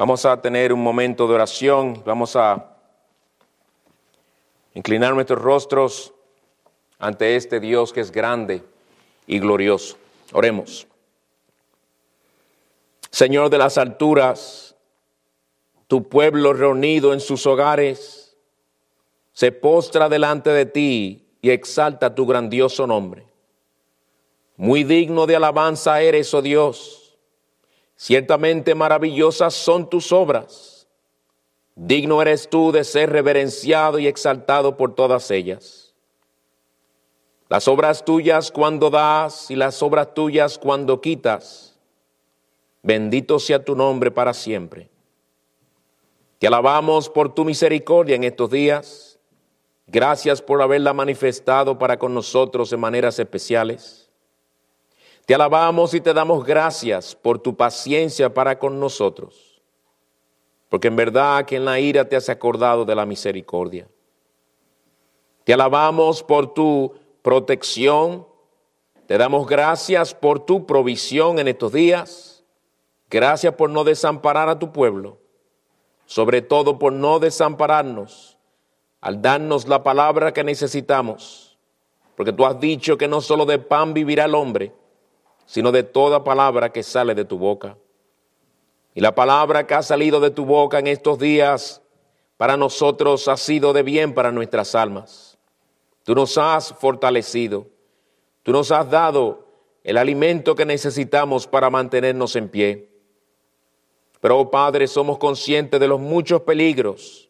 Vamos a tener un momento de oración, vamos a inclinar nuestros rostros ante este Dios que es grande y glorioso. Oremos. Señor de las alturas, tu pueblo reunido en sus hogares se postra delante de ti y exalta tu grandioso nombre. Muy digno de alabanza eres, oh Dios. Ciertamente maravillosas son tus obras. Digno eres tú de ser reverenciado y exaltado por todas ellas. Las obras tuyas cuando das y las obras tuyas cuando quitas. Bendito sea tu nombre para siempre. Te alabamos por tu misericordia en estos días Gracias por haberla manifestado para con nosotros de maneras especiales. Te alabamos y te damos gracias por tu paciencia para con nosotros, porque en verdad que en la ira te has acordado de la misericordia. Te alabamos por tu protección, te damos gracias por tu provisión en estos días, gracias por no desamparar a tu pueblo, sobre todo por no desampararnos al darnos la palabra que necesitamos, porque tú has dicho que no solo de pan vivirá el hombre, sino de toda palabra que sale de tu boca. Y la palabra que ha salido de tu boca en estos días para nosotros ha sido de bien para nuestras almas. Tú nos has fortalecido, tú nos has dado el alimento que necesitamos para mantenernos en pie. Pero, oh Padre, somos conscientes de los muchos peligros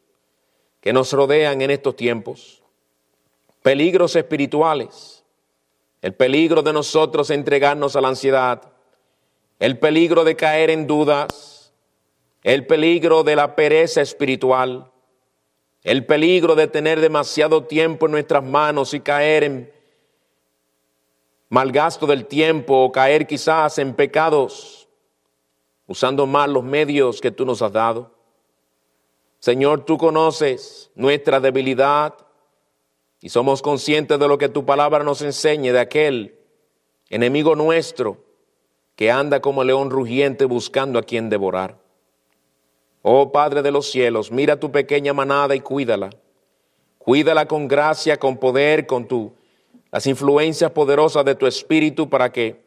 que nos rodean en estos tiempos, peligros espirituales, el peligro de nosotros entregarnos a la ansiedad, el peligro de caer en dudas, el peligro de la pereza espiritual, el peligro de tener demasiado tiempo en nuestras manos y caer en malgasto del tiempo o caer quizás en pecados usando mal los medios que tú nos has dado. Señor, tú conoces nuestra debilidad y somos conscientes de lo que tu palabra nos enseña de aquel enemigo nuestro que anda como león rugiente buscando a quien devorar. Oh Padre de los cielos, mira tu pequeña manada y cuídala. Cuídala con gracia, con poder, con tu las influencias poderosas de tu espíritu para que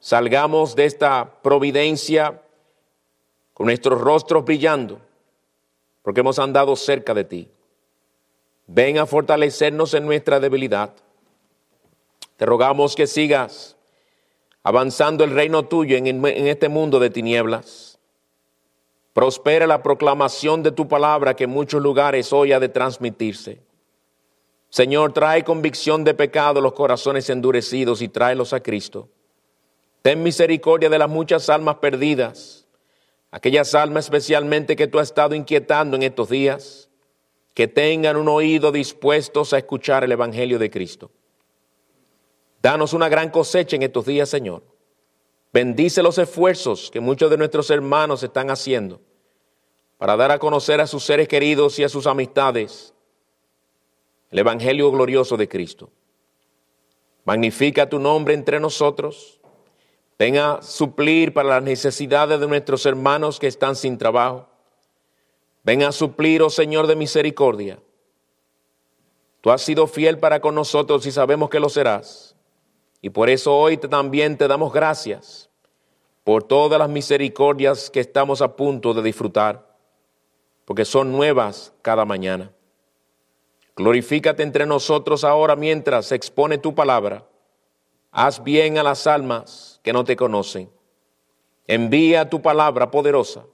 salgamos de esta providencia con nuestros rostros brillando porque hemos andado cerca de ti. Ven a fortalecernos en nuestra debilidad. Te rogamos que sigas avanzando el reino tuyo en, este mundo de tinieblas. Prospera la proclamación de tu palabra que en muchos lugares hoy ha de transmitirse. Señor, trae convicción de pecado los corazones endurecidos y tráelos a Cristo. Ten misericordia de las muchas almas perdidas aquellas almas especialmente que tú has estado inquietando en estos días, que tengan un oído dispuestos a escuchar el Evangelio de Cristo. Danos una gran cosecha en estos días, Señor. Bendice los esfuerzos que muchos de nuestros hermanos están haciendo para dar a conocer a sus seres queridos y a sus amistades el Evangelio glorioso de Cristo. Magnifica tu nombre entre nosotros Venga a suplir para las necesidades de nuestros hermanos que están sin trabajo. Venga a suplir, oh Señor de misericordia. Tú has sido fiel para con nosotros y sabemos que lo serás. Y por eso hoy también te damos gracias por todas las misericordias que estamos a punto de disfrutar, porque son nuevas cada mañana. Glorifícate entre nosotros ahora mientras expone tu palabra. Haz bien a las almas que no te conocen. Envía tu palabra poderosa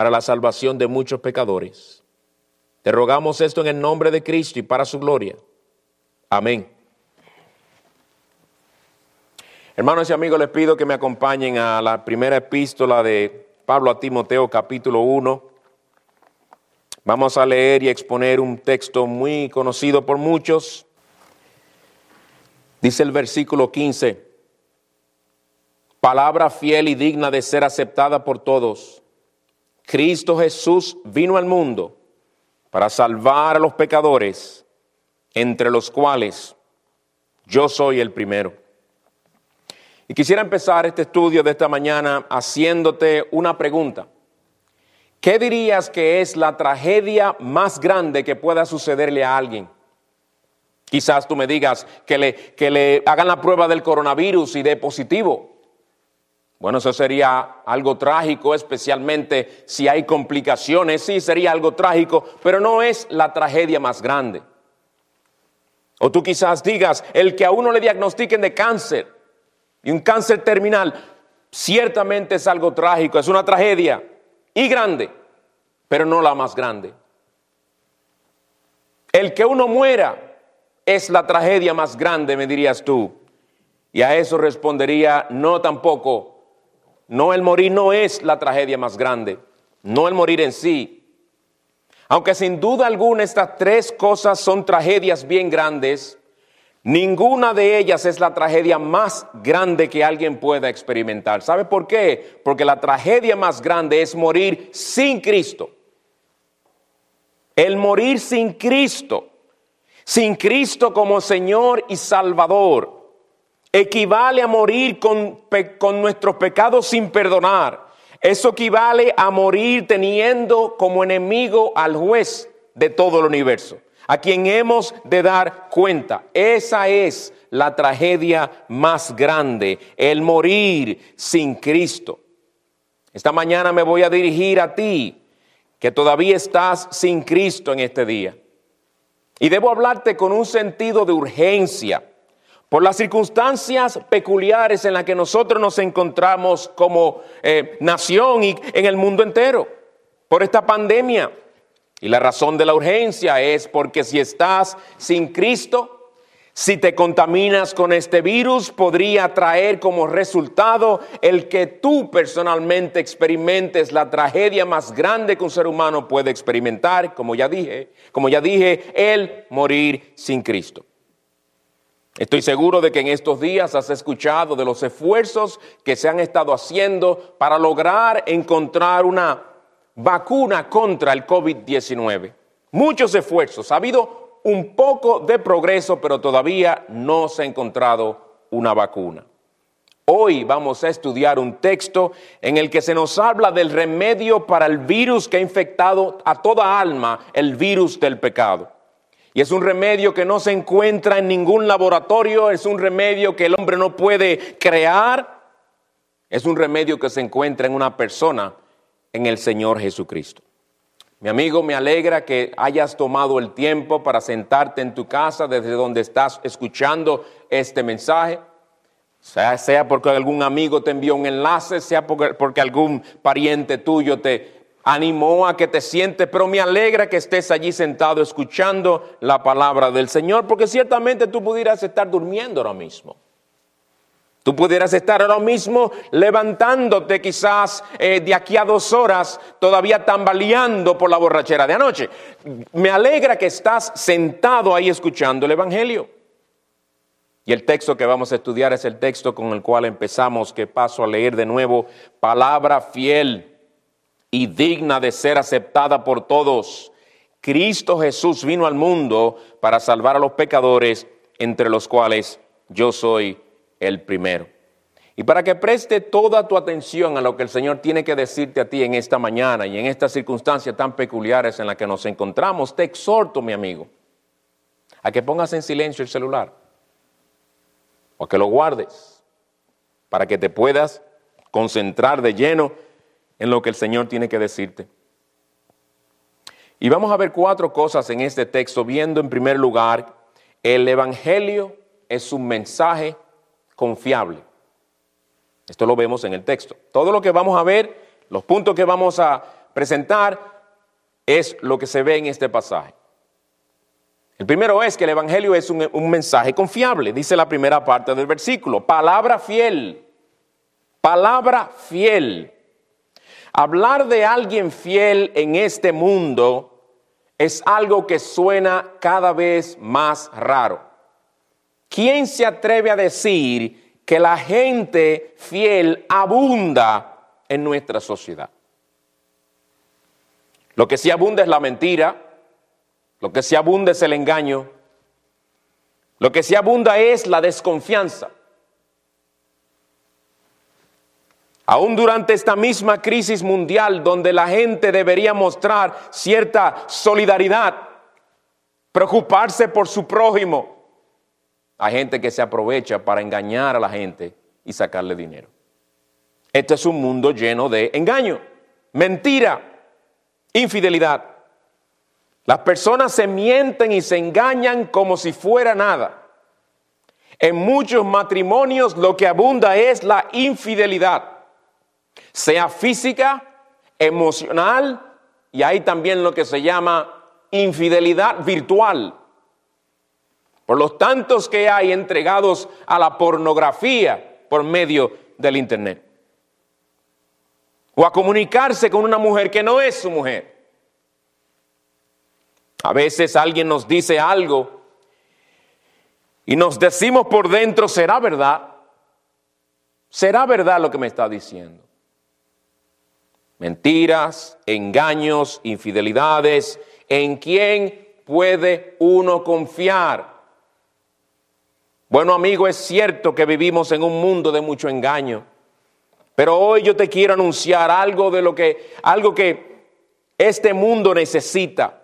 para la salvación de muchos pecadores. Te rogamos esto en el nombre de Cristo y para su gloria. Amén. Hermanos y amigos, les pido que me acompañen a la primera epístola de Pablo a Timoteo capítulo 1. Vamos a leer y exponer un texto muy conocido por muchos. Dice el versículo 15 palabra fiel y digna de ser aceptada por todos. Cristo Jesús vino al mundo para salvar a los pecadores, entre los cuales yo soy el primero. Y quisiera empezar este estudio de esta mañana haciéndote una pregunta. ¿Qué dirías que es la tragedia más grande que pueda sucederle a alguien? Quizás tú me digas que le, que le hagan la prueba del coronavirus y de positivo. Bueno, eso sería algo trágico, especialmente si hay complicaciones. Sí, sería algo trágico, pero no es la tragedia más grande. O tú quizás digas, el que a uno le diagnostiquen de cáncer y un cáncer terminal, ciertamente es algo trágico, es una tragedia y grande, pero no la más grande. El que uno muera es la tragedia más grande, me dirías tú. Y a eso respondería, no tampoco. No, el morir no es la tragedia más grande, no el morir en sí. Aunque sin duda alguna estas tres cosas son tragedias bien grandes, Ninguna de ellas es la tragedia más grande que alguien pueda experimentar. ¿Sabe por qué? Porque la tragedia más grande es morir sin Cristo. El morir sin Cristo, sin Cristo como Señor y Salvador, equivale a morir con, nuestros pecados sin perdonar. Eso equivale a morir teniendo como enemigo al juez de todo el universo a quien hemos de dar cuenta. Esa es la tragedia más grande, el morir sin Cristo. Esta mañana me voy a dirigir a ti, que todavía estás sin Cristo en este día. Y debo hablarte con un sentido de urgencia por las circunstancias peculiares en las que nosotros nos encontramos como eh, nación y en el mundo entero, por esta pandemia. Y la razón de la urgencia es porque si estás sin Cristo, si te contaminas con este virus, podría traer como resultado el que tú personalmente experimentes la tragedia más grande que un ser humano puede experimentar, como ya dije, como ya dije, el morir sin Cristo. Estoy seguro de que en estos días has escuchado de los esfuerzos que se han estado haciendo para lograr encontrar una vacuna contra el COVID-19. Muchos esfuerzos, ha habido un poco de progreso, pero todavía no se ha encontrado una vacuna. Hoy vamos a estudiar un texto en el que se nos habla del remedio para el virus que ha infectado a toda alma, el virus del pecado. Y es un remedio que no se encuentra en ningún laboratorio, es un remedio que el hombre no puede crear, es un remedio que se encuentra en una persona en el Señor Jesucristo. Mi amigo, me alegra que hayas tomado el tiempo para sentarte en tu casa desde donde estás escuchando este mensaje. Sea, sea porque algún amigo te envió un enlace, sea porque, porque algún pariente tuyo te animó a que te sientes, pero me alegra que estés allí sentado escuchando la palabra del Señor, porque ciertamente tú pudieras estar durmiendo ahora mismo. Tú pudieras estar ahora mismo levantándote quizás eh, de aquí a dos horas, todavía tambaleando por la borrachera de anoche. Me alegra que estás sentado ahí escuchando el Evangelio. Y el texto que vamos a estudiar es el texto con el cual empezamos, que paso a leer de nuevo, palabra fiel y digna de ser aceptada por todos. Cristo Jesús vino al mundo para salvar a los pecadores, entre los cuales yo soy el primero. Y para que preste toda tu atención a lo que el Señor tiene que decirte a ti en esta mañana y en estas circunstancias tan peculiares en las que nos encontramos, te exhorto, mi amigo, a que pongas en silencio el celular o que lo guardes para que te puedas concentrar de lleno en lo que el Señor tiene que decirte. Y vamos a ver cuatro cosas en este texto, viendo en primer lugar, el Evangelio es un mensaje confiable. Esto lo vemos en el texto. Todo lo que vamos a ver, los puntos que vamos a presentar, es lo que se ve en este pasaje. El primero es que el Evangelio es un, mensaje confiable, dice la primera parte del versículo. Palabra fiel, palabra fiel. Hablar de alguien fiel en este mundo es algo que suena cada vez más raro. ¿Quién se atreve a decir que la gente fiel abunda en nuestra sociedad? Lo que sí abunda es la mentira, lo que sí abunda es el engaño, lo que sí abunda es la desconfianza. Aún durante esta misma crisis mundial donde la gente debería mostrar cierta solidaridad, preocuparse por su prójimo, hay gente que se aprovecha para engañar a la gente y sacarle dinero. Este es un mundo lleno de engaño, mentira, infidelidad. Las personas se mienten y se engañan como si fuera nada. En muchos matrimonios lo que abunda es la infidelidad, sea física, emocional y hay también lo que se llama infidelidad virtual. Por los tantos que hay entregados a la pornografía por medio del Internet. O a comunicarse con una mujer que no es su mujer. A veces alguien nos dice algo y nos decimos por dentro, ¿será verdad? ¿Será verdad lo que me está diciendo? Mentiras, engaños, infidelidades. ¿En quién puede uno confiar? Bueno, amigo, es cierto que vivimos en un mundo de mucho engaño. Pero hoy yo te quiero anunciar algo de lo que algo que este mundo necesita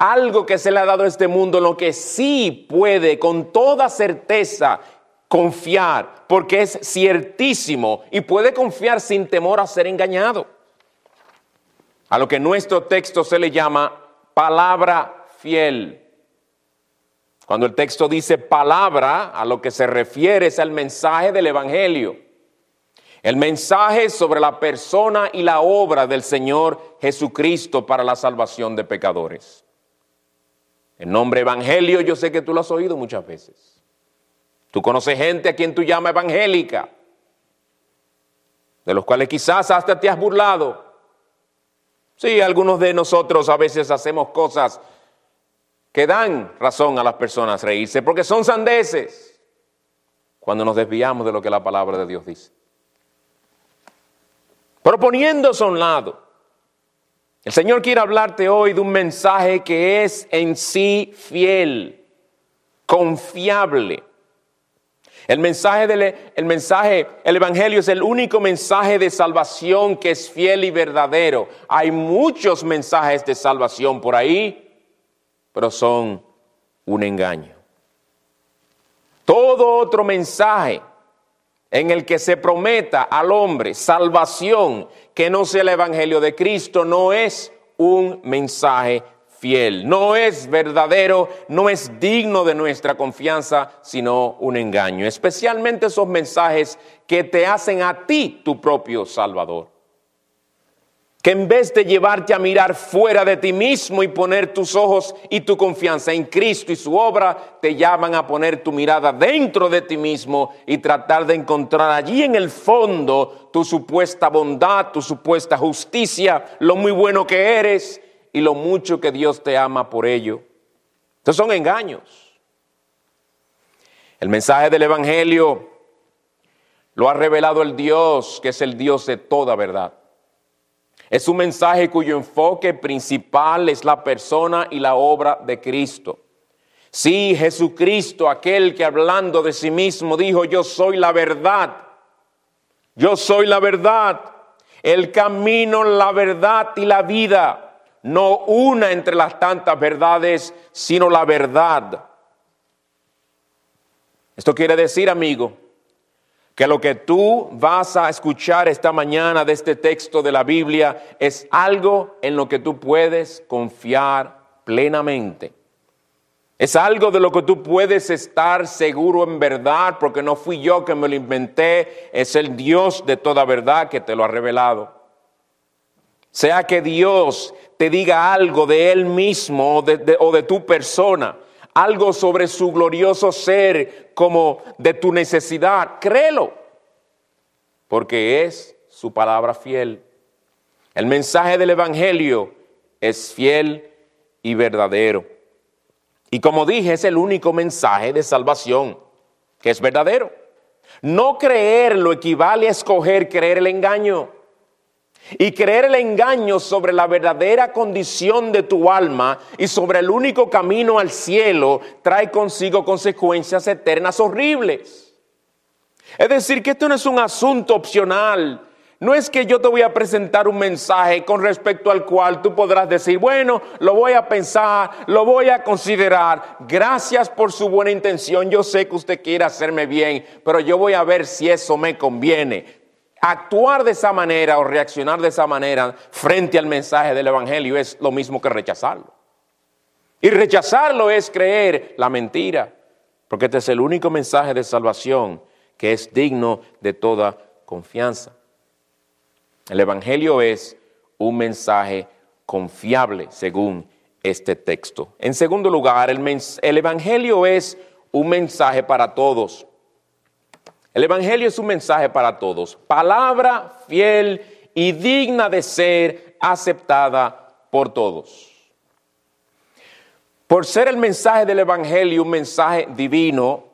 algo que se le ha dado a este mundo en lo que sí puede con toda certeza confiar, porque es ciertísimo y puede confiar sin temor a ser engañado. A lo que nuestro texto se le llama palabra fiel. Cuando el texto dice palabra, a lo que se refiere es al mensaje del Evangelio. El mensaje sobre la persona y la obra del Señor Jesucristo para la salvación de pecadores. El nombre evangelio yo sé que tú lo has oído muchas veces. Tú conoces gente a quien tú llamas evangélica, de los cuales quizás hasta te has burlado. Sí, algunos de nosotros a veces hacemos cosas que dan razón a las personas reírse, porque son sandeces cuando nos desviamos de lo que la palabra de Dios dice. Proponiéndose a un lado, el Señor quiere hablarte hoy de un mensaje que es en sí fiel, confiable. El mensaje, del, el mensaje, el Evangelio es el único mensaje de salvación que es fiel y verdadero. Hay muchos mensajes de salvación por ahí, pero son un engaño. Todo otro mensaje en el que se prometa al hombre salvación que no sea el Evangelio de Cristo no es un mensaje fiel, no es verdadero, no es digno de nuestra confianza, sino un engaño. Especialmente esos mensajes que te hacen a ti tu propio Salvador. Que en vez de llevarte a mirar fuera de ti mismo y poner tus ojos y tu confianza en Cristo y su obra, te llaman a poner tu mirada dentro de ti mismo y tratar de encontrar allí en el fondo tu supuesta bondad, tu supuesta justicia, lo muy bueno que eres y lo mucho que Dios te ama por ello. Estos son engaños. El mensaje del Evangelio lo ha revelado el Dios, que es el Dios de toda verdad. Es un mensaje cuyo enfoque principal es la persona y la obra de Cristo. Sí, Jesucristo, aquel que hablando de sí mismo dijo, yo soy la verdad, yo soy la verdad, el camino, la verdad y la vida, no una entre las tantas verdades, sino la verdad. Esto quiere decir, amigo, que lo que tú vas a escuchar esta mañana de este texto de la Biblia es algo en lo que tú puedes confiar plenamente. Es algo de lo que tú puedes estar seguro en verdad, porque no fui yo que me lo inventé, es el Dios de toda verdad que te lo ha revelado. Sea que Dios te diga algo de Él mismo o de, o de tu persona, algo sobre su glorioso ser como de tu necesidad, créelo, porque es su palabra fiel. El mensaje del Evangelio es fiel y verdadero. Y como dije, es el único mensaje de salvación que es verdadero. No creerlo equivale a escoger creer el engaño. Y creer el engaño sobre la verdadera condición de tu alma y sobre el único camino al cielo trae consigo consecuencias eternas horribles. Es decir, que esto no es un asunto opcional No es que yo te voy a presentar un mensaje con respecto al cual tú podrás decir, bueno, lo voy a pensar, lo voy a considerar. Gracias por su buena intención. Yo sé que usted quiere hacerme bien, pero yo voy a ver si eso me conviene. Actuar de esa manera o reaccionar de esa manera frente al mensaje del Evangelio es lo mismo que rechazarlo. Y rechazarlo es creer la mentira, porque este es el único mensaje de salvación que es digno de toda confianza. El Evangelio es un mensaje confiable según este texto. En segundo lugar, el, Evangelio es un mensaje para todos. El Evangelio es un mensaje para todos. Palabra fiel y digna de ser aceptada por todos. Por ser el mensaje del Evangelio un mensaje divino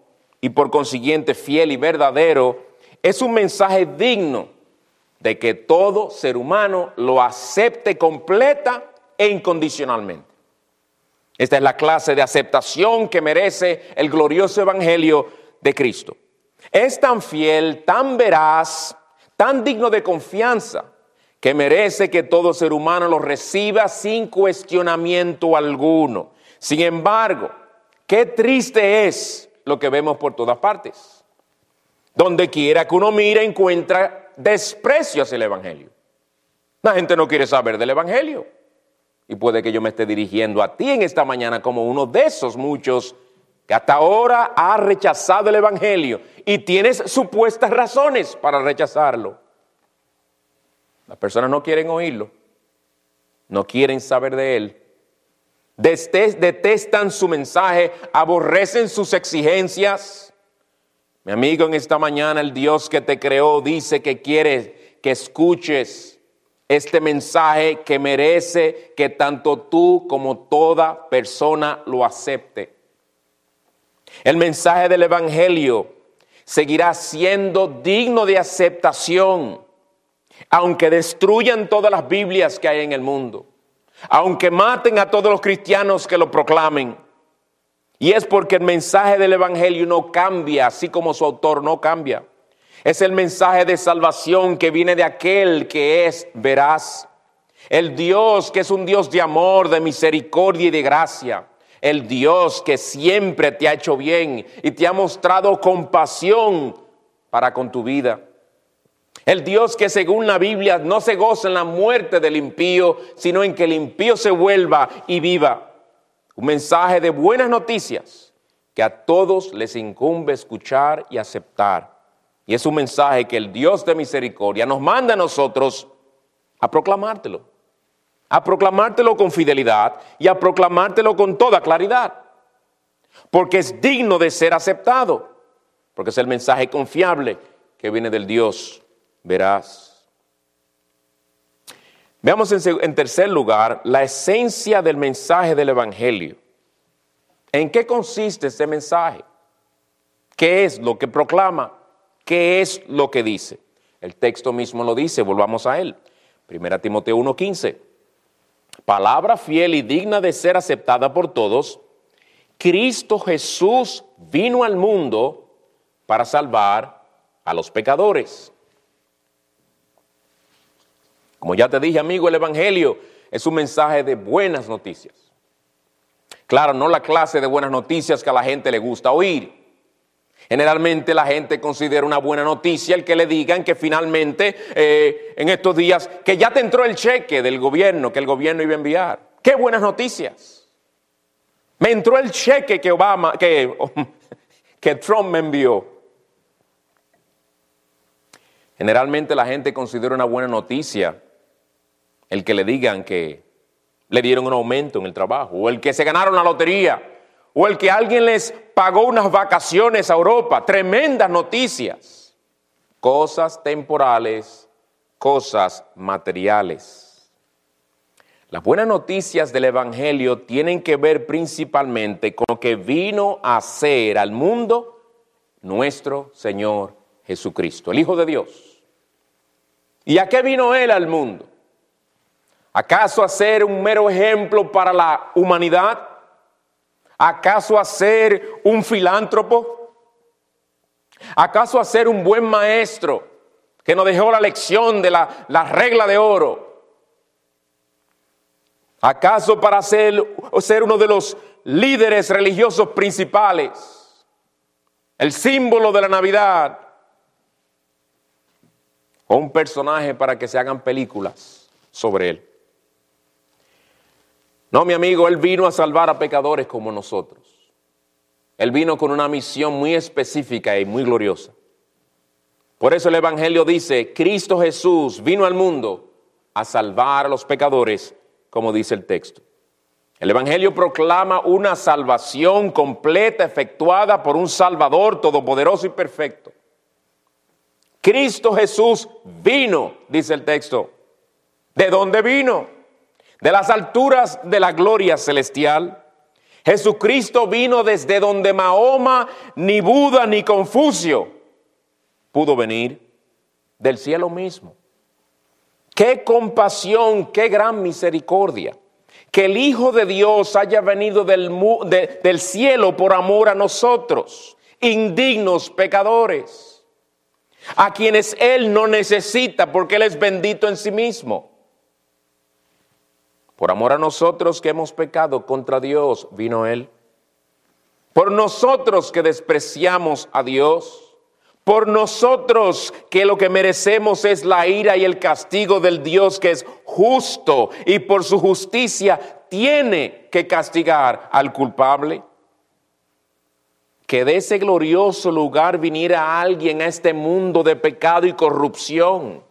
y por consiguiente fiel y verdadero, es un mensaje digno de que todo ser humano lo acepte completa e incondicionalmente. Esta es la clase de aceptación que merece el glorioso Evangelio de Cristo. Es tan fiel, tan veraz, tan digno de confianza, que merece que todo ser humano lo reciba sin cuestionamiento alguno. Sin embargo, qué triste es lo que vemos por todas partes. Donde quiera que uno mire encuentra desprecio hacia el Evangelio. La gente no quiere saber del Evangelio. Y puede que yo me esté dirigiendo a ti en esta mañana como uno de esos muchos que hasta ahora ha rechazado el Evangelio y tienes supuestas razones para rechazarlo. Las personas no quieren oírlo, no quieren saber de él, detestan su mensaje, aborrecen sus exigencias mi amigo, en esta mañana el Dios que te creó dice que quiere que escuches este mensaje que merece que tanto tú como toda persona lo acepte. El mensaje del Evangelio seguirá siendo digno de aceptación, aunque destruyan todas las Biblias que hay en el mundo, aunque maten a todos los cristianos que lo proclamen y es porque el mensaje del Evangelio no cambia, así como su autor no cambia. Es el mensaje de salvación que viene de aquel que es veraz. El Dios que es un Dios de amor, de misericordia y de gracia. El Dios que siempre te ha hecho bien y te ha mostrado compasión para con tu vida. El Dios que según la Biblia no se goza en la muerte del impío, sino en que el impío se vuelva y viva un mensaje de buenas noticias que a todos les incumbe escuchar y aceptar. Y es un mensaje que el Dios de misericordia nos manda a nosotros a proclamártelo, a proclamártelo con fidelidad y a proclamártelo con toda claridad, porque es digno de ser aceptado, porque es el mensaje confiable que viene del Dios verás. Veamos en, tercer lugar la esencia del mensaje del Evangelio. ¿En qué consiste ese mensaje? ¿Qué es lo que proclama? ¿Qué es lo que dice? El texto mismo lo dice, volvamos a él. Primera Timoteo 1:15. Palabra fiel y digna de ser aceptada por todos. Cristo Jesús vino al mundo para salvar a los pecadores. Como ya te dije, amigo, el Evangelio es un mensaje de buenas noticias. Claro, no la clase de buenas noticias que a la gente le gusta oír. Generalmente la gente considera una buena noticia el que le digan que finalmente eh, en estos días que ya te entró el cheque del gobierno, que el gobierno iba a enviar. ¡Qué buenas noticias! Me entró el cheque que Obama, que, que Trump me envió. Generalmente la gente considera una buena noticia el que le digan que le dieron un aumento en el trabajo, o el que se ganaron la lotería, o el que alguien les pagó unas vacaciones a Europa. Tremendas noticias. Cosas temporales, cosas materiales. Las buenas noticias del Evangelio tienen que ver principalmente con lo que vino a hacer al mundo nuestro Señor Jesucristo, el Hijo de Dios. ¿Y a qué vino Él al mundo? ¿Acaso a ser un mero ejemplo para la humanidad? ¿Acaso a ser un filántropo? ¿Acaso a ser un buen maestro? que nos dejó la lección de la, la regla de oro. ¿Acaso para ser, ser uno de los líderes religiosos principales, el símbolo de la Navidad, o un personaje para que se hagan películas sobre él? No, mi amigo, Él vino a salvar a pecadores como nosotros. Él vino con una misión muy específica y muy gloriosa. Por eso el Evangelio dice, Cristo Jesús vino al mundo a salvar a los pecadores, como dice el texto. El Evangelio proclama una salvación completa efectuada por un Salvador todopoderoso y perfecto. Cristo Jesús vino, dice el texto. ¿De dónde vino? De las alturas de la gloria celestial. Jesucristo vino desde donde Mahoma, ni Buda, ni Confucio pudo venir, del cielo mismo. Qué compasión, qué gran misericordia. Que el Hijo de Dios haya venido del, del cielo por amor a nosotros, indignos pecadores, a quienes Él no necesita porque Él es bendito en sí mismo. Por amor a nosotros que hemos pecado contra Dios, vino Él. Por nosotros que despreciamos a Dios. Por nosotros que lo que merecemos es la ira y el castigo del Dios que es justo y por su justicia tiene que castigar al culpable. Que de ese glorioso lugar viniera alguien a este mundo de pecado y corrupción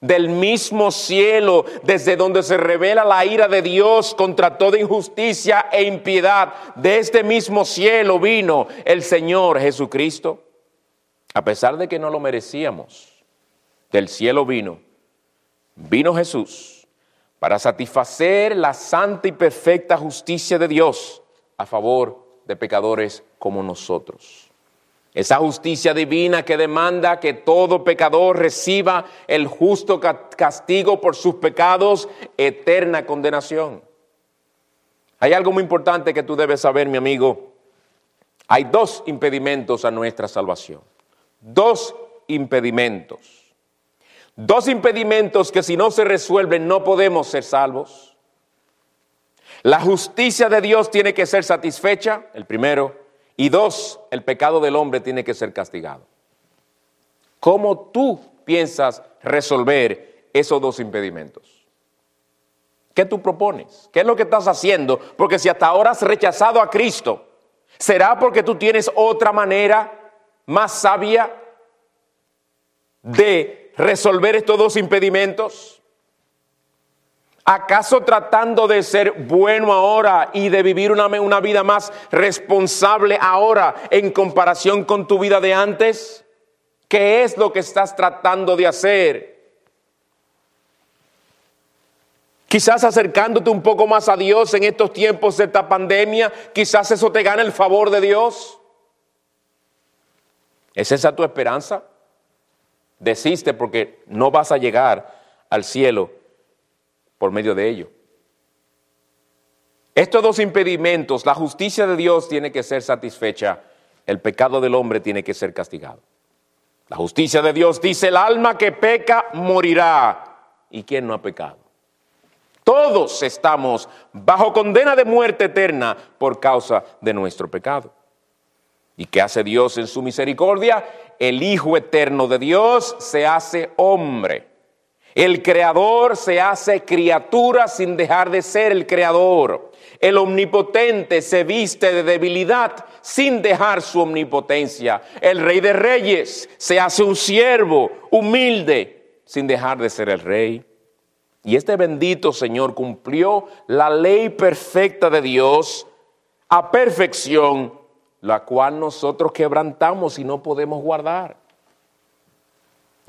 del mismo cielo, desde donde se revela la ira de Dios contra toda injusticia e impiedad, de este mismo cielo vino el Señor Jesucristo. A pesar de que no lo merecíamos, del cielo vino, vino Jesús para satisfacer la santa y perfecta justicia de Dios a favor de pecadores como nosotros. Esa justicia divina que demanda que todo pecador reciba el justo castigo por sus pecados, eterna condenación. Hay algo muy importante que tú debes saber, mi amigo. Hay dos impedimentos a nuestra salvación. Dos impedimentos. Dos impedimentos que si no se resuelven no podemos ser salvos. La justicia de Dios tiene que ser satisfecha, el primero. Y dos, el pecado del hombre tiene que ser castigado. ¿Cómo tú piensas resolver esos dos impedimentos? ¿Qué tú propones? ¿Qué es lo que estás haciendo? Porque si hasta ahora has rechazado a Cristo, ¿será porque tú tienes otra manera más sabia de resolver estos dos impedimentos? ¿Acaso tratando de ser bueno ahora y de vivir una, una, vida más responsable ahora en comparación con tu vida de antes? ¿Qué es lo que estás tratando de hacer? Quizás acercándote un poco más a Dios en estos tiempos de esta pandemia, quizás eso te gane el favor de Dios. ¿Es esa tu esperanza? Desiste porque no vas a llegar al cielo por medio de ello. Estos dos impedimentos, la justicia de Dios tiene que ser satisfecha, el pecado del hombre tiene que ser castigado. La justicia de Dios dice, el alma que peca morirá. ¿Y quién no ha pecado? Todos estamos bajo condena de muerte eterna por causa de nuestro pecado. ¿Y qué hace Dios en su misericordia? El Hijo eterno de Dios se hace hombre el creador se hace criatura sin dejar de ser el creador. El omnipotente se viste de debilidad sin dejar su omnipotencia. El rey de reyes se hace un siervo humilde sin dejar de ser el rey. Y este bendito Señor cumplió la ley perfecta de Dios a perfección, la cual nosotros quebrantamos y no podemos guardar.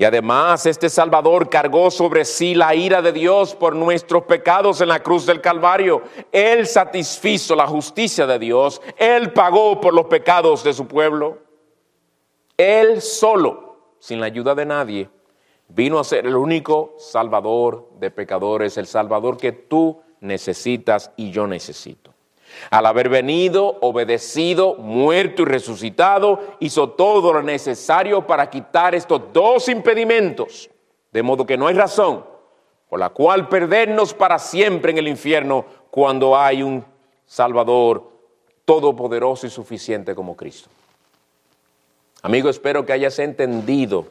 Y además este Salvador cargó sobre sí la ira de Dios por nuestros pecados en la cruz del Calvario. Él satisfizo la justicia de Dios. Él pagó por los pecados de su pueblo. Él solo, sin la ayuda de nadie, vino a ser el único Salvador de pecadores, el Salvador que tú necesitas y yo necesito. Al haber venido, obedecido, muerto y resucitado, hizo todo lo necesario para quitar estos dos impedimentos, de modo que no hay razón por la cual perdernos para siempre en el infierno cuando hay un Salvador todopoderoso y suficiente como Cristo. Amigo, espero que hayas entendido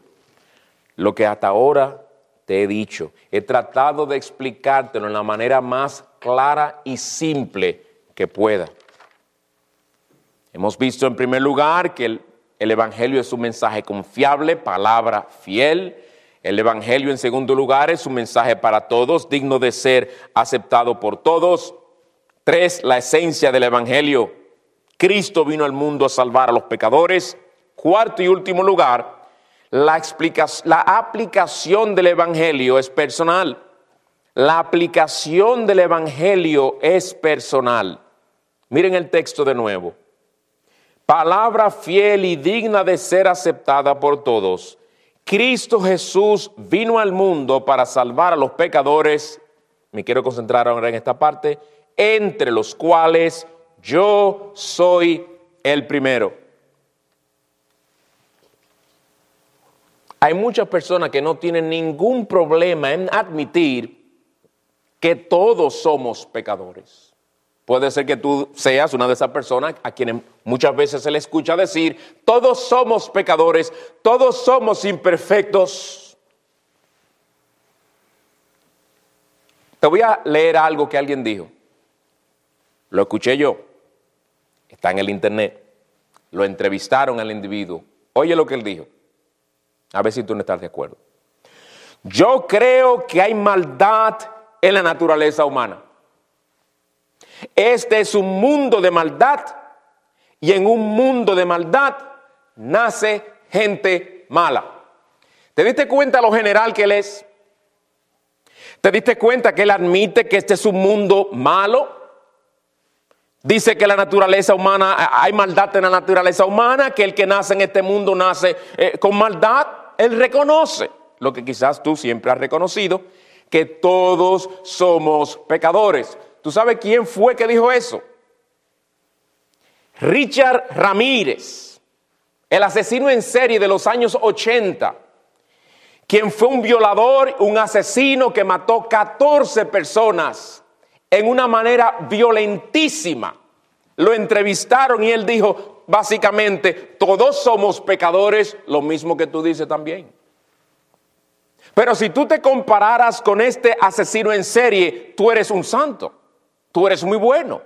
lo que hasta ahora te he dicho. He tratado de explicártelo en la manera más clara y simple que pueda. Hemos visto en primer lugar que el, Evangelio es un mensaje confiable, palabra fiel. El Evangelio en segundo lugar es un mensaje para todos, digno de ser aceptado por todos. Tres, la esencia del Evangelio. Cristo vino al mundo a salvar a los pecadores. Cuarto y último lugar, la, la aplicación del Evangelio es personal. La aplicación del Evangelio es personal. Miren el texto de nuevo. Palabra fiel y digna de ser aceptada por todos. Cristo Jesús vino al mundo para salvar a los pecadores. Me quiero concentrar ahora en esta parte. Entre los cuales yo soy el primero. Hay muchas personas que no tienen ningún problema en admitir que todos somos pecadores. Puede ser que tú seas una de esas personas a quienes muchas veces se le escucha decir, todos somos pecadores, todos somos imperfectos. Te voy a leer algo que alguien dijo. Lo escuché yo. Está en el internet. Lo entrevistaron al individuo. Oye lo que él dijo. A ver si tú no estás de acuerdo. Yo creo que hay maldad en la naturaleza humana. Este es un mundo de maldad y en un mundo de maldad nace gente mala. ¿Te diste cuenta lo general que él es? ¿Te diste cuenta que él admite que este es un mundo malo? Dice que la naturaleza humana, hay maldad en la naturaleza humana, que el que nace en este mundo nace eh, con maldad. Él reconoce lo que quizás tú siempre has reconocido, que todos somos pecadores. ¿Tú sabes quién fue que dijo eso? Richard Ramírez, el asesino en serie de los años 80, quien fue un violador, un asesino que mató 14 personas en una manera violentísima. Lo entrevistaron y él dijo, básicamente, todos somos pecadores, lo mismo que tú dices también. Pero si tú te compararas con este asesino en serie, tú eres un santo. Tú eres muy bueno.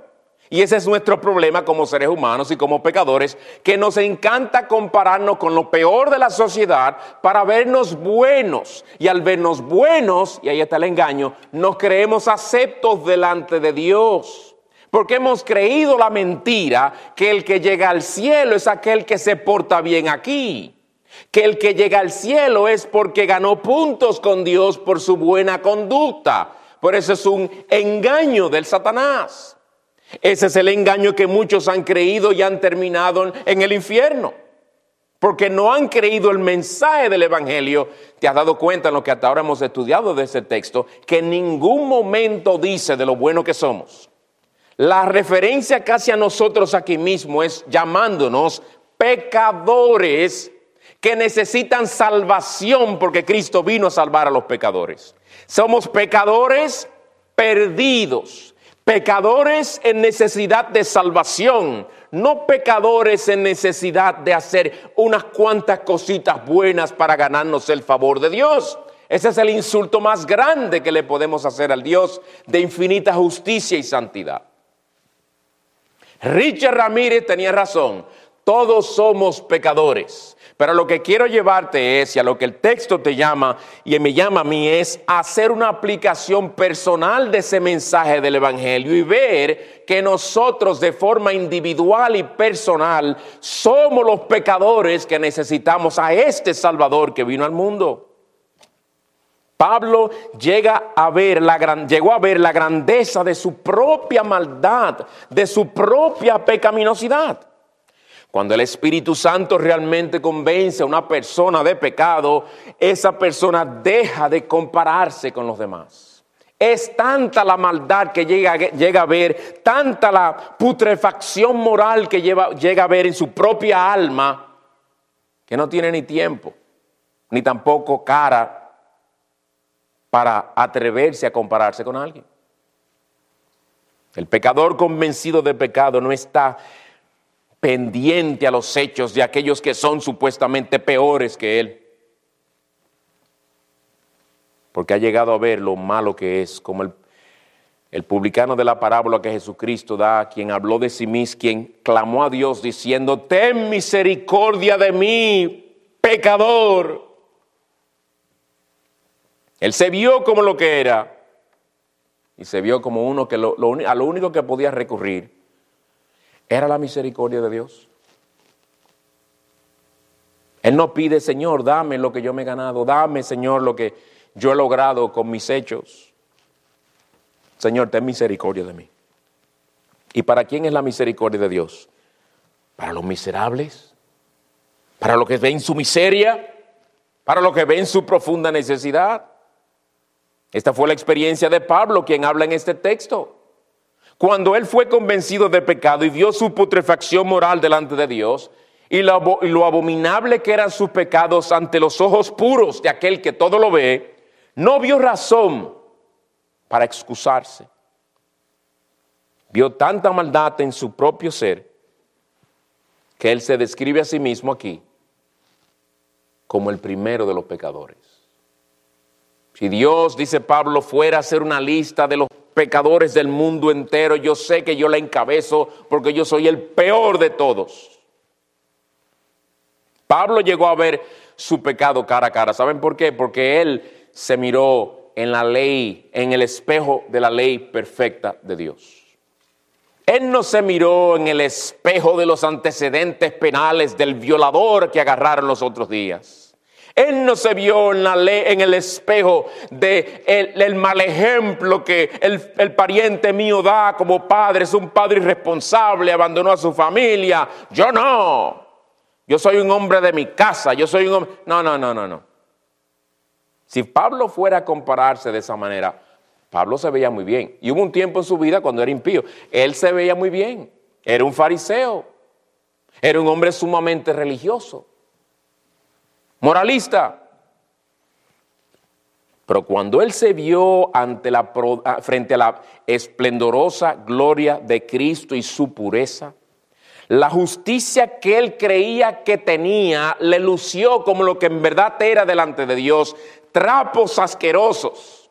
Y ese es nuestro problema como seres humanos y como pecadores, que nos encanta compararnos con lo peor de la sociedad para vernos buenos. Y al vernos buenos, y ahí está el engaño, nos creemos aceptos delante de Dios. Porque hemos creído la mentira que el que llega al cielo es aquel que se porta bien aquí. Que el que llega al cielo es porque ganó puntos con Dios por su buena conducta. Por eso es un engaño del Satanás. Ese es el engaño que muchos han creído y han terminado en el infierno. Porque no han creído el mensaje del Evangelio. Te has dado cuenta en lo que hasta ahora hemos estudiado de ese texto, que en ningún momento dice de lo bueno que somos. La referencia casi a nosotros aquí mismo es llamándonos pecadores que necesitan salvación porque Cristo vino a salvar a los pecadores. Somos pecadores perdidos, pecadores en necesidad de salvación, no pecadores en necesidad de hacer unas cuantas cositas buenas para ganarnos el favor de Dios. Ese es el insulto más grande que le podemos hacer al Dios de infinita justicia y santidad. Richard Ramírez tenía razón, todos somos pecadores. Pero lo que quiero llevarte es, y a lo que el texto te llama y me llama a mí, es hacer una aplicación personal de ese mensaje del Evangelio y ver que nosotros de forma individual y personal somos los pecadores que necesitamos a este Salvador que vino al mundo. Pablo llega a ver la gran, llegó a ver la grandeza de su propia maldad, de su propia pecaminosidad. Cuando el Espíritu Santo realmente convence a una persona de pecado, esa persona deja de compararse con los demás. Es tanta la maldad que llega, llega a ver, tanta la putrefacción moral que llega a ver en su propia alma, que no tiene ni tiempo, ni tampoco cara para atreverse a compararse con alguien. El pecador convencido de pecado no está pendiente a los hechos de aquellos que son supuestamente peores que él. Porque ha llegado a ver lo malo que es, como el, publicano de la parábola que Jesucristo da, quien habló de sí mismo, quien clamó a Dios diciendo, ten misericordia de mí, pecador. Él se vio como lo que era y se vio como uno que a lo único que podía recurrir era la misericordia de Dios. Él no pide, Señor, dame lo que yo me he ganado, dame, Señor, lo que yo he logrado con mis hechos. Señor, ten misericordia de mí. ¿Y para quién es la misericordia de Dios? Para los miserables, para los que ven su miseria, para los que ven su profunda necesidad. Esta fue la experiencia de Pablo, quien habla en este texto. Cuando él fue convencido de pecado y vio su putrefacción moral delante de Dios y lo, y lo abominable que eran sus pecados ante los ojos puros de aquel que todo lo ve, no vio razón para excusarse. Vio tanta maldad en su propio ser que él se describe a sí mismo aquí como el primero de los pecadores. Si Dios, dice Pablo, fuera a hacer una lista de los pecadores del mundo entero, yo sé que yo la encabezo porque yo soy el peor de todos. Pablo llegó a ver su pecado cara a cara. ¿Saben por qué? Porque él se miró en la ley, en el espejo de la ley perfecta de Dios. Él no se miró en el espejo de los antecedentes penales del violador que agarraron los otros días. Él no se vio en, la ley, en el espejo de el, mal ejemplo que el, el, pariente mío da como padre. Es un padre irresponsable, abandonó a su familia. Yo no. Yo soy un hombre de mi casa. Yo soy un hombre. No, no, no, no, no. Si Pablo fuera a compararse de esa manera, Pablo se veía muy bien. Y hubo un tiempo en su vida cuando era impío. Él se veía muy bien. Era un fariseo. Era un hombre sumamente religioso moralista. Pero cuando él se vio ante la, ah, frente a la esplendorosa gloria de Cristo y su pureza, la justicia que él creía que tenía le lució como lo que en verdad era delante de Dios, trapos asquerosos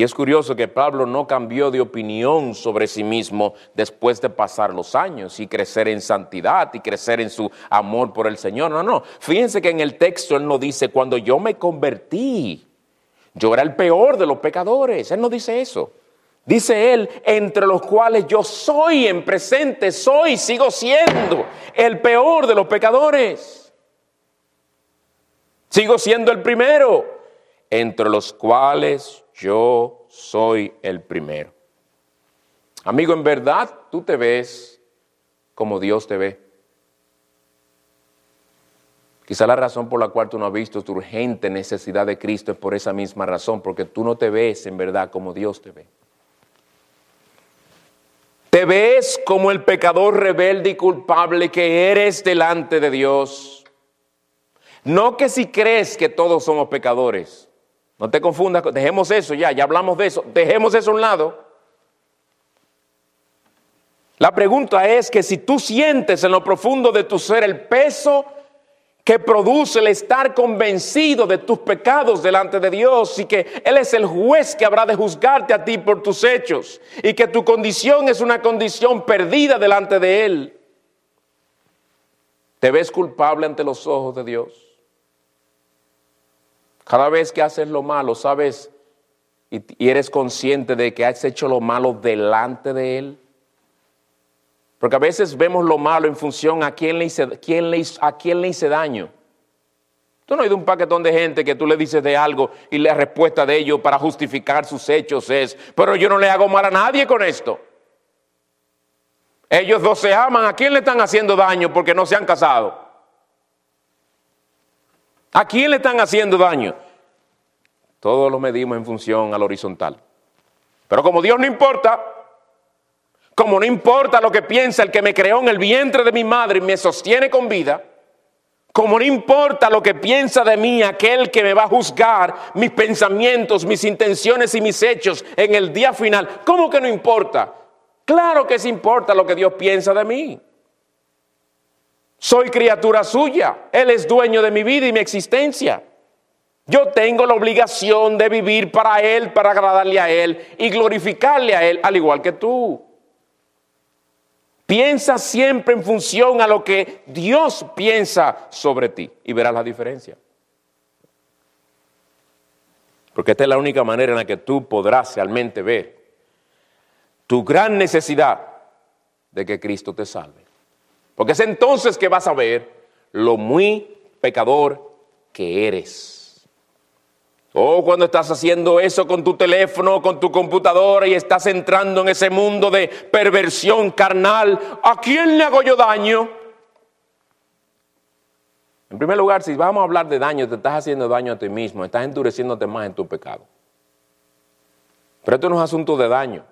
y es curioso que Pablo no cambió de opinión sobre sí mismo después de pasar los años y crecer en santidad y crecer en su amor por el Señor. No, no. Fíjense que en el texto él no dice, cuando yo me convertí, yo era el peor de los pecadores. Él no dice eso. Dice él, entre los cuales yo soy en presente, soy, sigo siendo el peor de los pecadores. Sigo siendo el primero, entre los cuales yo soy el primero. Amigo, en verdad tú te ves como Dios te ve. Quizá la razón por la cual tú no has visto tu urgente necesidad de Cristo es por esa misma razón, porque tú no te ves en verdad como Dios te ve. Te ves como el pecador rebelde y culpable que eres delante de Dios. No que si crees que todos somos pecadores, no te confundas, dejemos eso ya, ya hablamos de eso, dejemos eso a un lado. La pregunta es que si tú sientes en lo profundo de tu ser el peso que produce el estar convencido de tus pecados delante de Dios y que Él es el juez que habrá de juzgarte a ti por tus hechos y que tu condición es una condición perdida delante de Él, ¿te ves culpable ante los ojos de Dios? Cada vez que haces lo malo, sabes y, eres consciente de que has hecho lo malo delante de Él. Porque a veces vemos lo malo en función a quién le hice, quién le a quién le hice daño. Tú no hay de un paquetón de gente que tú le dices de algo y la respuesta de ellos para justificar sus hechos es, pero yo no le hago mal a nadie con esto. Ellos dos se aman, ¿a quién le están haciendo daño porque no se han casado? ¿A quién le están haciendo daño? Todos lo medimos en función al horizontal. Pero como Dios no importa, como no importa lo que piensa el que me creó en el vientre de mi madre y me sostiene con vida, como no importa lo que piensa de mí aquel que me va a juzgar mis pensamientos, mis intenciones y mis hechos en el día final, ¿cómo que no importa? Claro que sí importa lo que Dios piensa de mí. Soy criatura suya, Él es dueño de mi vida y mi existencia. Yo tengo la obligación de vivir para Él, para agradarle a Él y glorificarle a Él, al igual que tú. Piensa siempre en función a lo que Dios piensa sobre ti y verás la diferencia. Porque esta es la única manera en la que tú podrás realmente ver tu gran necesidad de que Cristo te salve. Porque es entonces que vas a ver lo muy pecador que eres. O cuando estás haciendo eso con tu teléfono, con tu computadora y estás entrando en ese mundo de perversión carnal, ¿a quién le hago yo daño? En primer lugar, si vamos a hablar de daño, te estás haciendo daño a ti mismo, estás endureciéndote más en tu pecado. Pero esto no es asunto de daño.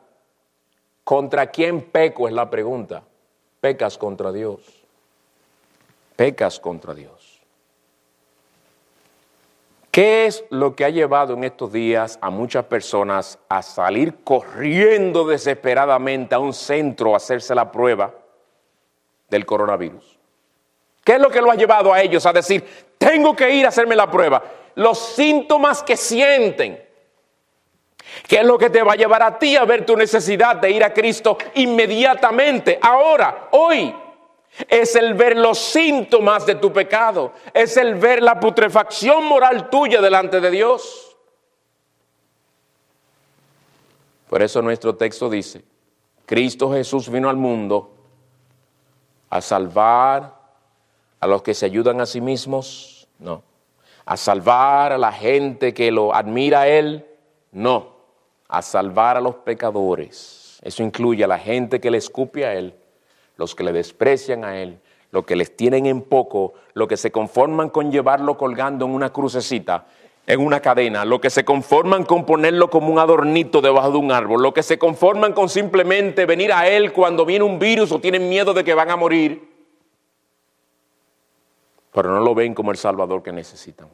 ¿Contra quién peco es la pregunta? Pecas contra Dios. Pecas contra Dios. ¿Qué es lo que ha llevado en estos días a muchas personas a salir corriendo desesperadamente a un centro a hacerse la prueba del coronavirus? ¿Qué es lo que lo ha llevado a ellos a decir, tengo que ir a hacerme la prueba? Los síntomas que sienten. ¿Qué es lo que te va a llevar a ti a ver tu necesidad de ir a Cristo inmediatamente, ahora, hoy? es el ver los síntomas de tu pecado, es el ver la putrefacción moral tuya delante de Dios. Por eso nuestro texto dice, Cristo Jesús vino al mundo a salvar a los que se ayudan a sí mismos, no. A salvar a la gente que lo admira a Él, no. A salvar a los pecadores. Eso incluye a la gente que le escupe a Él los que le desprecian a Él, los que les tienen en poco, los que se conforman con llevarlo colgando en una crucecita, en una cadena, los que se conforman con ponerlo como un adornito debajo de un árbol, los que se conforman con simplemente venir a Él cuando viene un virus o tienen miedo de que van a morir, pero no lo ven como el Salvador que necesitan.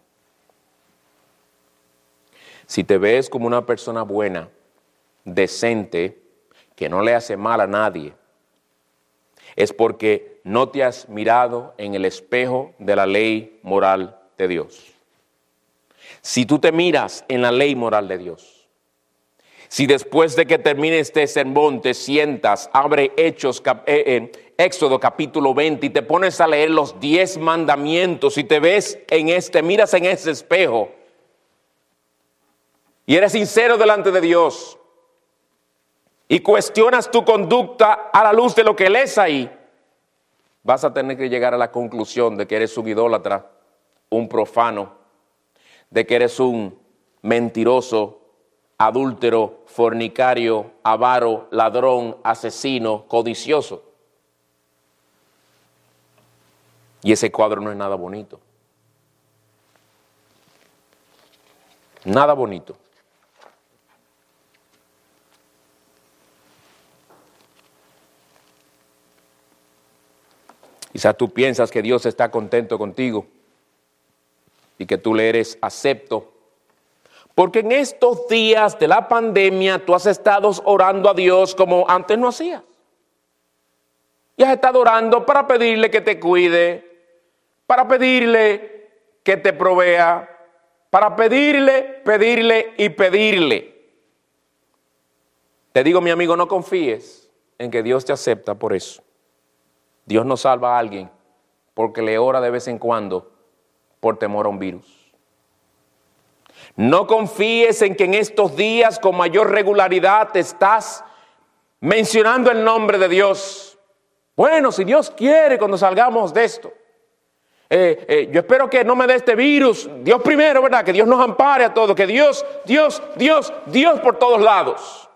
Si te ves como una persona buena, decente, que no le hace mal a nadie, es porque no te has mirado en el espejo de la ley moral de Dios. Si tú te miras en la ley moral de Dios, si después de que termine este sermón te sientas, abre Hechos, eh, eh, Éxodo capítulo 20 y te pones a leer los diez mandamientos y te ves en este, miras en ese espejo y eres sincero delante de Dios y cuestionas tu conducta a la luz de lo que lees ahí, vas a tener que llegar a la conclusión de que eres un idólatra, un profano, de que eres un mentiroso, adúltero, fornicario, avaro, ladrón, asesino, codicioso. Y ese cuadro no es nada bonito. Nada bonito. Quizás tú piensas que Dios está contento contigo y que tú le eres acepto. Porque en estos días de la pandemia tú has estado orando a Dios como antes no hacías. Y has estado orando para pedirle que te cuide, para pedirle que te provea, para pedirle, pedirle y pedirle. Te digo, mi amigo, no confíes en que Dios te acepta por eso. Dios no salva a alguien porque le ora de vez en cuando por temor a un virus. No confíes en que en estos días con mayor regularidad estás mencionando el nombre de Dios. Bueno, si Dios quiere cuando salgamos de esto. Eh, eh, yo espero que no me dé este virus. Dios primero, ¿verdad? Que Dios nos ampare a todos. Que Dios, Dios, Dios, Dios por todos lados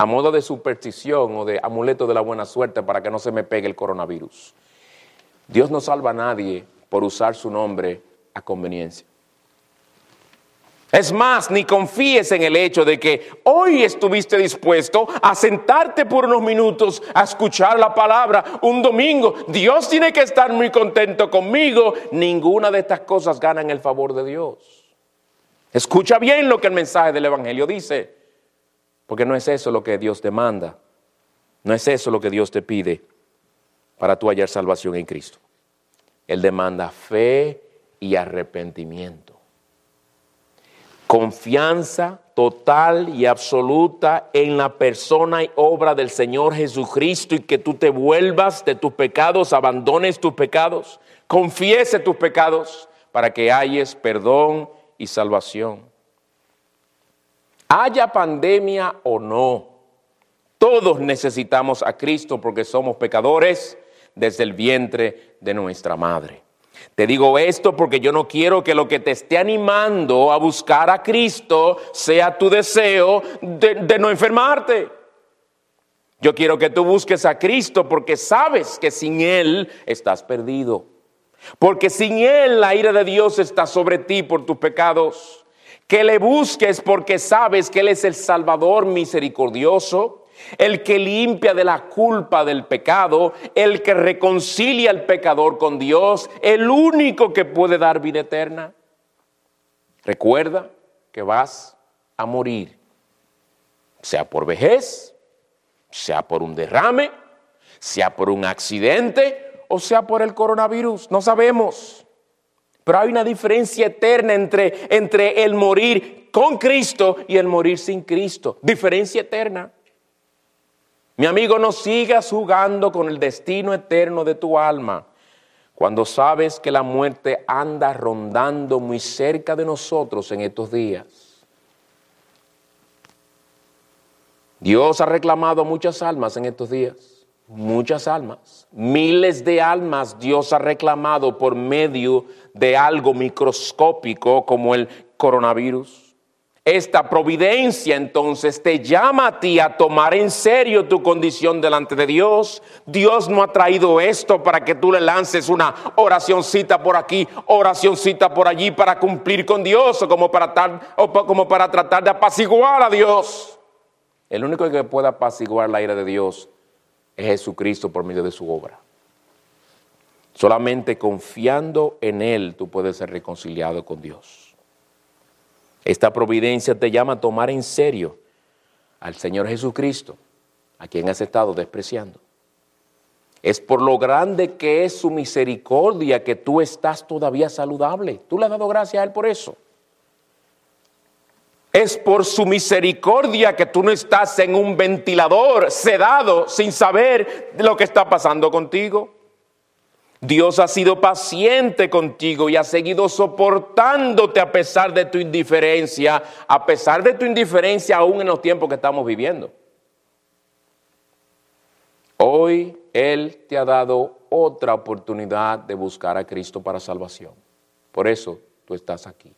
a modo de superstición o de amuleto de la buena suerte para que no se me pegue el coronavirus. Dios no salva a nadie por usar su nombre a conveniencia. Es más, ni confíes en el hecho de que hoy estuviste dispuesto a sentarte por unos minutos a escuchar la palabra un domingo. Dios tiene que estar muy contento conmigo. Ninguna de estas cosas gana en el favor de Dios. Escucha bien lo que el mensaje del Evangelio dice, porque no es eso lo que Dios demanda. No es eso lo que Dios te pide para tú hallar salvación en Cristo. Él demanda fe y arrepentimiento confianza total y absoluta en la persona y obra del Señor Jesucristo y que tú te vuelvas de tus pecados, abandones tus pecados, confiese tus pecados para que hayes perdón y salvación. Haya pandemia o no, todos necesitamos a Cristo porque somos pecadores desde el vientre de nuestra madre. Te digo esto porque yo no quiero que lo que te esté animando a buscar a Cristo sea tu deseo de, no enfermarte. Yo quiero que tú busques a Cristo porque sabes que sin Él estás perdido. Porque sin Él la ira de Dios está sobre ti por tus pecados. Que le busques porque sabes que Él es el Salvador misericordioso el que limpia de la culpa del pecado, el que reconcilia al pecador con Dios, el único que puede dar vida eterna. Recuerda que vas a morir, sea por vejez, sea por un derrame, sea por un accidente o sea por el coronavirus, no sabemos. Pero hay una diferencia eterna entre, entre el morir con Cristo y el morir sin Cristo. Diferencia eterna. Mi amigo, no sigas jugando con el destino eterno de tu alma cuando sabes que la muerte anda rondando muy cerca de nosotros en estos días. Dios ha reclamado muchas almas en estos días, muchas almas. Miles de almas Dios ha reclamado por medio de algo microscópico como el coronavirus. Esta providencia entonces te llama a ti a tomar en serio tu condición delante de Dios. Dios no ha traído esto para que tú le lances una oracioncita por aquí, oracioncita por allí para cumplir con Dios o como para, o como para tratar de apaciguar a Dios. El único que puede apaciguar la ira de Dios es Jesucristo por medio de su obra. Solamente confiando en Él tú puedes ser reconciliado con Dios. Esta providencia te llama a tomar en serio al Señor Jesucristo, a quien has estado despreciando. Es por lo grande que es su misericordia que tú estás todavía saludable. Tú le has dado gracias a Él por eso. Es por su misericordia que tú no estás en un ventilador sedado sin saber lo que está pasando contigo. Dios ha sido paciente contigo y ha seguido soportándote a pesar de tu indiferencia, a pesar de tu indiferencia aún en los tiempos que estamos viviendo. Hoy Él te ha dado otra oportunidad de buscar a Cristo para salvación. Por eso tú estás aquí.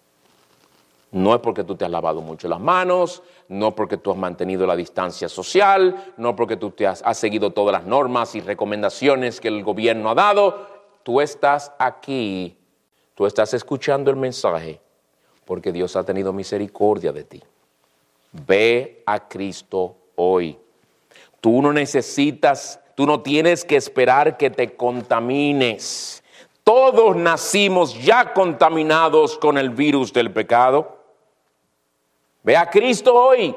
No es porque tú te has lavado mucho las manos, no porque tú has mantenido la distancia social, no porque tú te has, has, seguido todas las normas y recomendaciones que el gobierno ha dado. Tú estás aquí, tú estás escuchando el mensaje porque Dios ha tenido misericordia de ti. Ve a Cristo hoy. Tú no necesitas, tú no tienes que esperar que te contamines. Todos nacimos ya contaminados con el virus del pecado. Ve a Cristo hoy,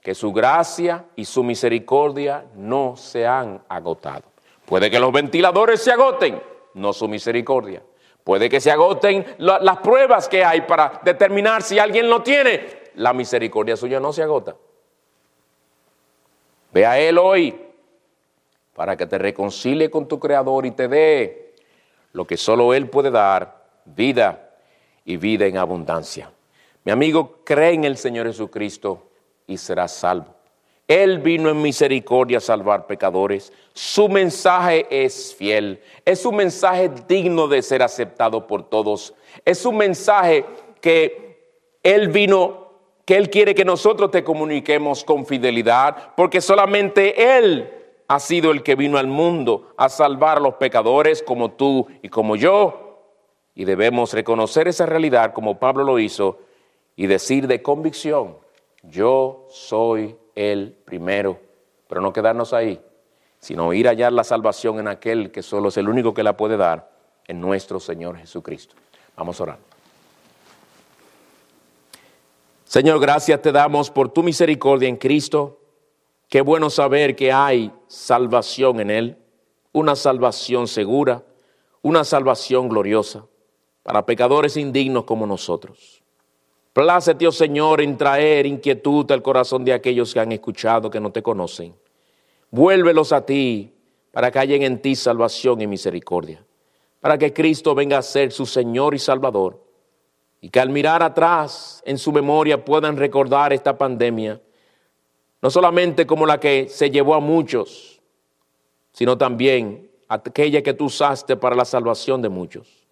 que su gracia y su misericordia no se han agotado. Puede que los ventiladores se agoten, no su misericordia. Puede que se agoten las pruebas que hay para determinar si alguien lo tiene. La misericordia suya no se agota. Ve a Él hoy para que te reconcilie con tu Creador y te dé lo que solo Él puede dar, vida y vida en abundancia. Mi amigo, cree en el Señor Jesucristo y serás salvo. Él vino en misericordia a salvar pecadores. Su mensaje es fiel. Es un mensaje digno de ser aceptado por todos. Es un mensaje que Él vino, que Él quiere que nosotros te comuniquemos con fidelidad, porque solamente Él ha sido el que vino al mundo a salvar a los pecadores como tú y como yo. Y debemos reconocer esa realidad como Pablo lo hizo y decir de convicción, yo soy el primero, pero no quedarnos ahí, sino ir a hallar la salvación en aquel que solo es el único que la puede dar, en nuestro Señor Jesucristo. Vamos a orar. Señor, gracias te damos por tu misericordia en Cristo. Qué bueno saber que hay salvación en Él, una salvación segura, una salvación gloriosa para pecadores indignos como nosotros. Plácete, oh Señor, en traer inquietud al corazón de aquellos que han escuchado que no te conocen. Vuélvelos a ti para que haya en ti salvación y misericordia, para que Cristo venga a ser su Señor y Salvador, y que al mirar atrás en su memoria puedan recordar esta pandemia, no solamente como la que se llevó a muchos, sino también aquella que tú usaste para la salvación de muchos.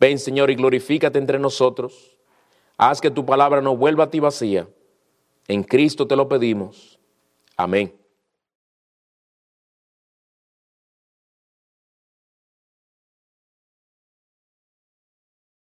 Ven, Señor, y glorifícate entre nosotros. Haz que tu palabra no vuelva a ti vacía. En Cristo te lo pedimos. Amén.